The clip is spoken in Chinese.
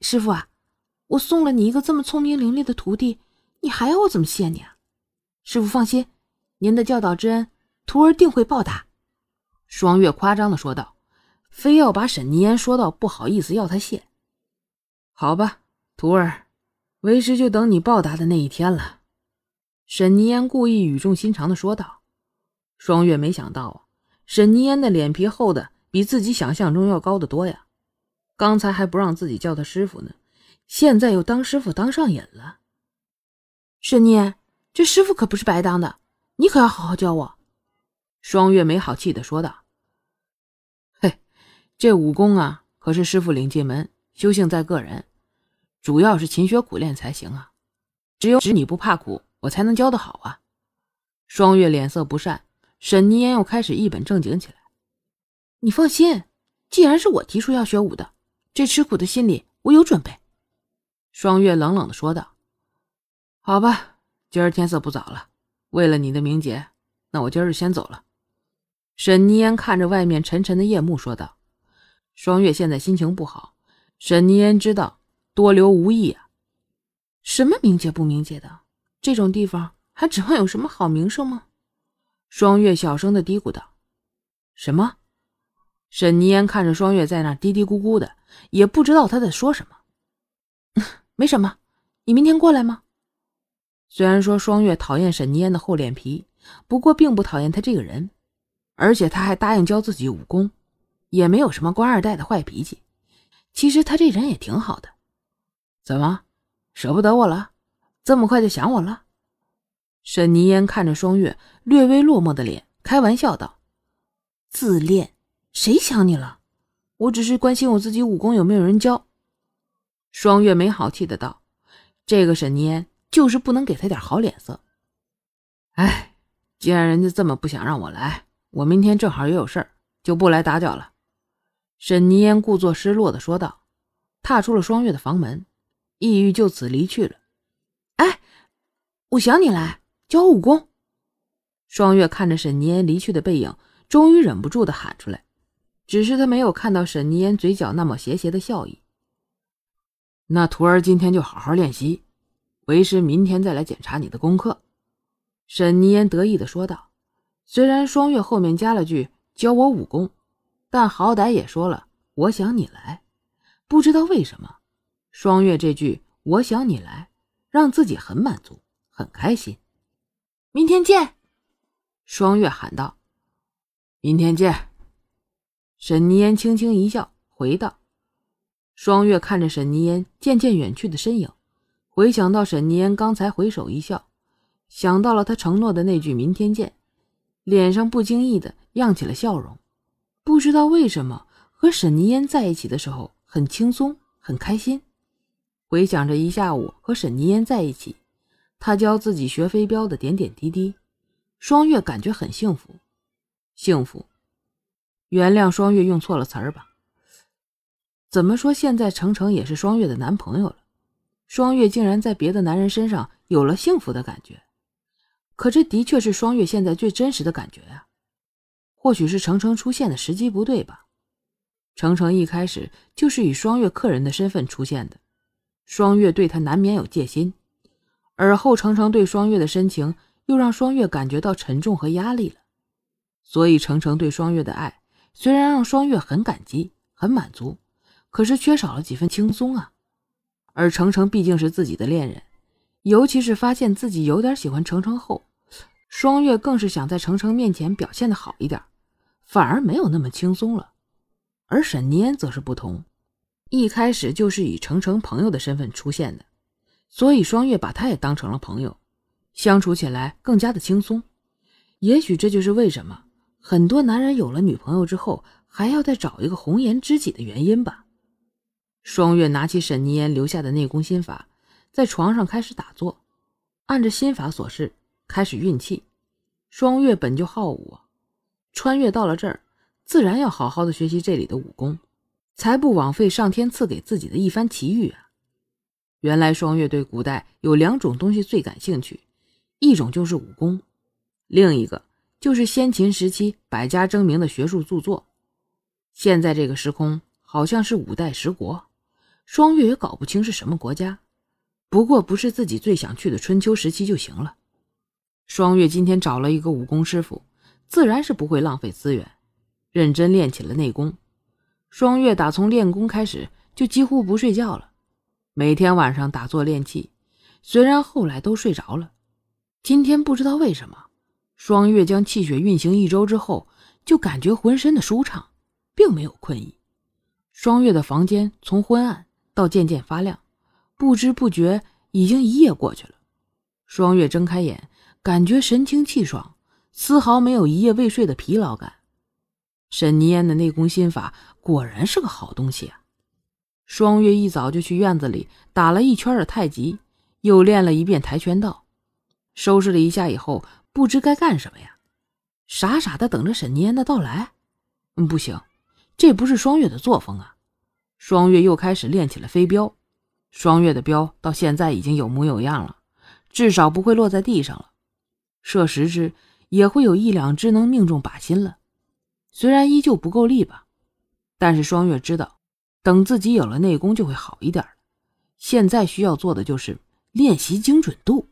师傅啊，我送了你一个这么聪明伶俐的徒弟，你还要我怎么谢你啊？师傅放心，您的教导之恩，徒儿定会报答。”双月夸张的说道，非要把沈泥烟说到不好意思要他谢。好吧，徒儿，为师就等你报答的那一天了。”沈泥烟故意语重心长的说道。双月没想到啊，沈泥烟的脸皮厚的比自己想象中要高得多呀。刚才还不让自己叫他师傅呢，现在又当师傅当上瘾了。沈念，这师傅可不是白当的，你可要好好教我。”双月没好气的说道。“嘿，这武功啊，可是师傅领进门，修行在个人，主要是勤学苦练才行啊。只有使你不怕苦，我才能教得好啊。”双月脸色不善，沈泥烟又开始一本正经起来。“你放心，既然是我提出要学武的。”这吃苦的心理，我有准备。”双月冷冷的说道。“好吧，今儿天色不早了，为了你的名节，那我今儿就先走了。”沈泥烟看着外面沉沉的夜幕说道。双月现在心情不好，沈泥烟知道多留无益啊。什么名节不名节的，这种地方还指望有什么好名声吗？双月小声的嘀咕道。“什么？”沈泥烟看着双月在那嘀嘀咕咕的，也不知道他在说什么。没什么，你明天过来吗？虽然说双月讨厌沈泥烟的厚脸皮，不过并不讨厌他这个人，而且他还答应教自己武功，也没有什么官二代的坏脾气。其实他这人也挺好的。怎么，舍不得我了？这么快就想我了？沈泥烟看着双月略微落寞的脸，开玩笑道：“自恋。”谁想你了？我只是关心我自己武功有没有人教。双月没好气的道：“这个沈念就是不能给他点好脸色。”哎，既然人家这么不想让我来，我明天正好也有事儿，就不来打搅了。”沈泥烟故作失落的说道，踏出了双月的房门，意欲就此离去了。哎，我想你来教我武功。双月看着沈泥烟离去的背影，终于忍不住的喊出来。只是他没有看到沈泥烟嘴角那抹邪邪的笑意。那徒儿今天就好好练习，为师明天再来检查你的功课。”沈泥烟得意的说道。虽然双月后面加了句“教我武功”，但好歹也说了“我想你来”。不知道为什么，双月这句“我想你来”让自己很满足，很开心。明天见！双月喊道。明天见！沈泥烟轻轻一笑，回道：“双月看着沈泥烟渐渐远去的身影，回想到沈泥烟刚才回首一笑，想到了他承诺的那句‘明天见’，脸上不经意的漾起了笑容。不知道为什么，和沈泥烟在一起的时候很轻松，很开心。回想着一下午和沈泥烟在一起，他教自己学飞镖的点点滴滴，双月感觉很幸福，幸福。”原谅双月用错了词儿吧。怎么说，现在程程也是双月的男朋友了。双月竟然在别的男人身上有了幸福的感觉，可这的确是双月现在最真实的感觉呀。或许是程程出现的时机不对吧？程程一开始就是以双月客人的身份出现的，双月对他难免有戒心，而后程程对双月的深情又让双月感觉到沉重和压力了，所以程程对双月的爱。虽然让双月很感激、很满足，可是缺少了几分轻松啊。而程程毕竟是自己的恋人，尤其是发现自己有点喜欢程程后，双月更是想在程程面前表现的好一点，反而没有那么轻松了。而沈念则是不同，一开始就是以程程朋友的身份出现的，所以双月把他也当成了朋友，相处起来更加的轻松。也许这就是为什么。很多男人有了女朋友之后，还要再找一个红颜知己的原因吧。双月拿起沈泥烟留下的内功心法，在床上开始打坐，按着心法所示开始运气。双月本就好武，穿越到了这儿，自然要好好的学习这里的武功，才不枉费上天赐给自己的一番奇遇啊！原来双月对古代有两种东西最感兴趣，一种就是武功，另一个。就是先秦时期百家争鸣的学术著作。现在这个时空好像是五代十国，双月也搞不清是什么国家，不过不是自己最想去的春秋时期就行了。双月今天找了一个武功师傅，自然是不会浪费资源，认真练起了内功。双月打从练功开始就几乎不睡觉了，每天晚上打坐练气，虽然后来都睡着了，今天不知道为什么，双月将气血运行一周之后，就感觉浑身的舒畅，并没有困意。双月的房间从昏暗到渐渐发亮，不知不觉已经一夜过去了。双月睁开眼，感觉神清气爽，丝毫没有一夜未睡的疲劳感。沈泥烟的内功心法果然是个好东西啊！双月一早就去院子里打了一圈的太极，又练了一遍跆拳道，收拾了一下以后，不知该干什么呀？傻傻的等着沈泥烟的到来？嗯，不行。这不是双月的作风啊！双月又开始练起了飞镖。双月的镖到现在已经有模有样了，至少不会落在地上了。射十只也会有一两只能命中靶心了。虽然依旧不够力吧，但是双月知道，等自己有了内功就会好一点。现在需要做的就是练习精准度。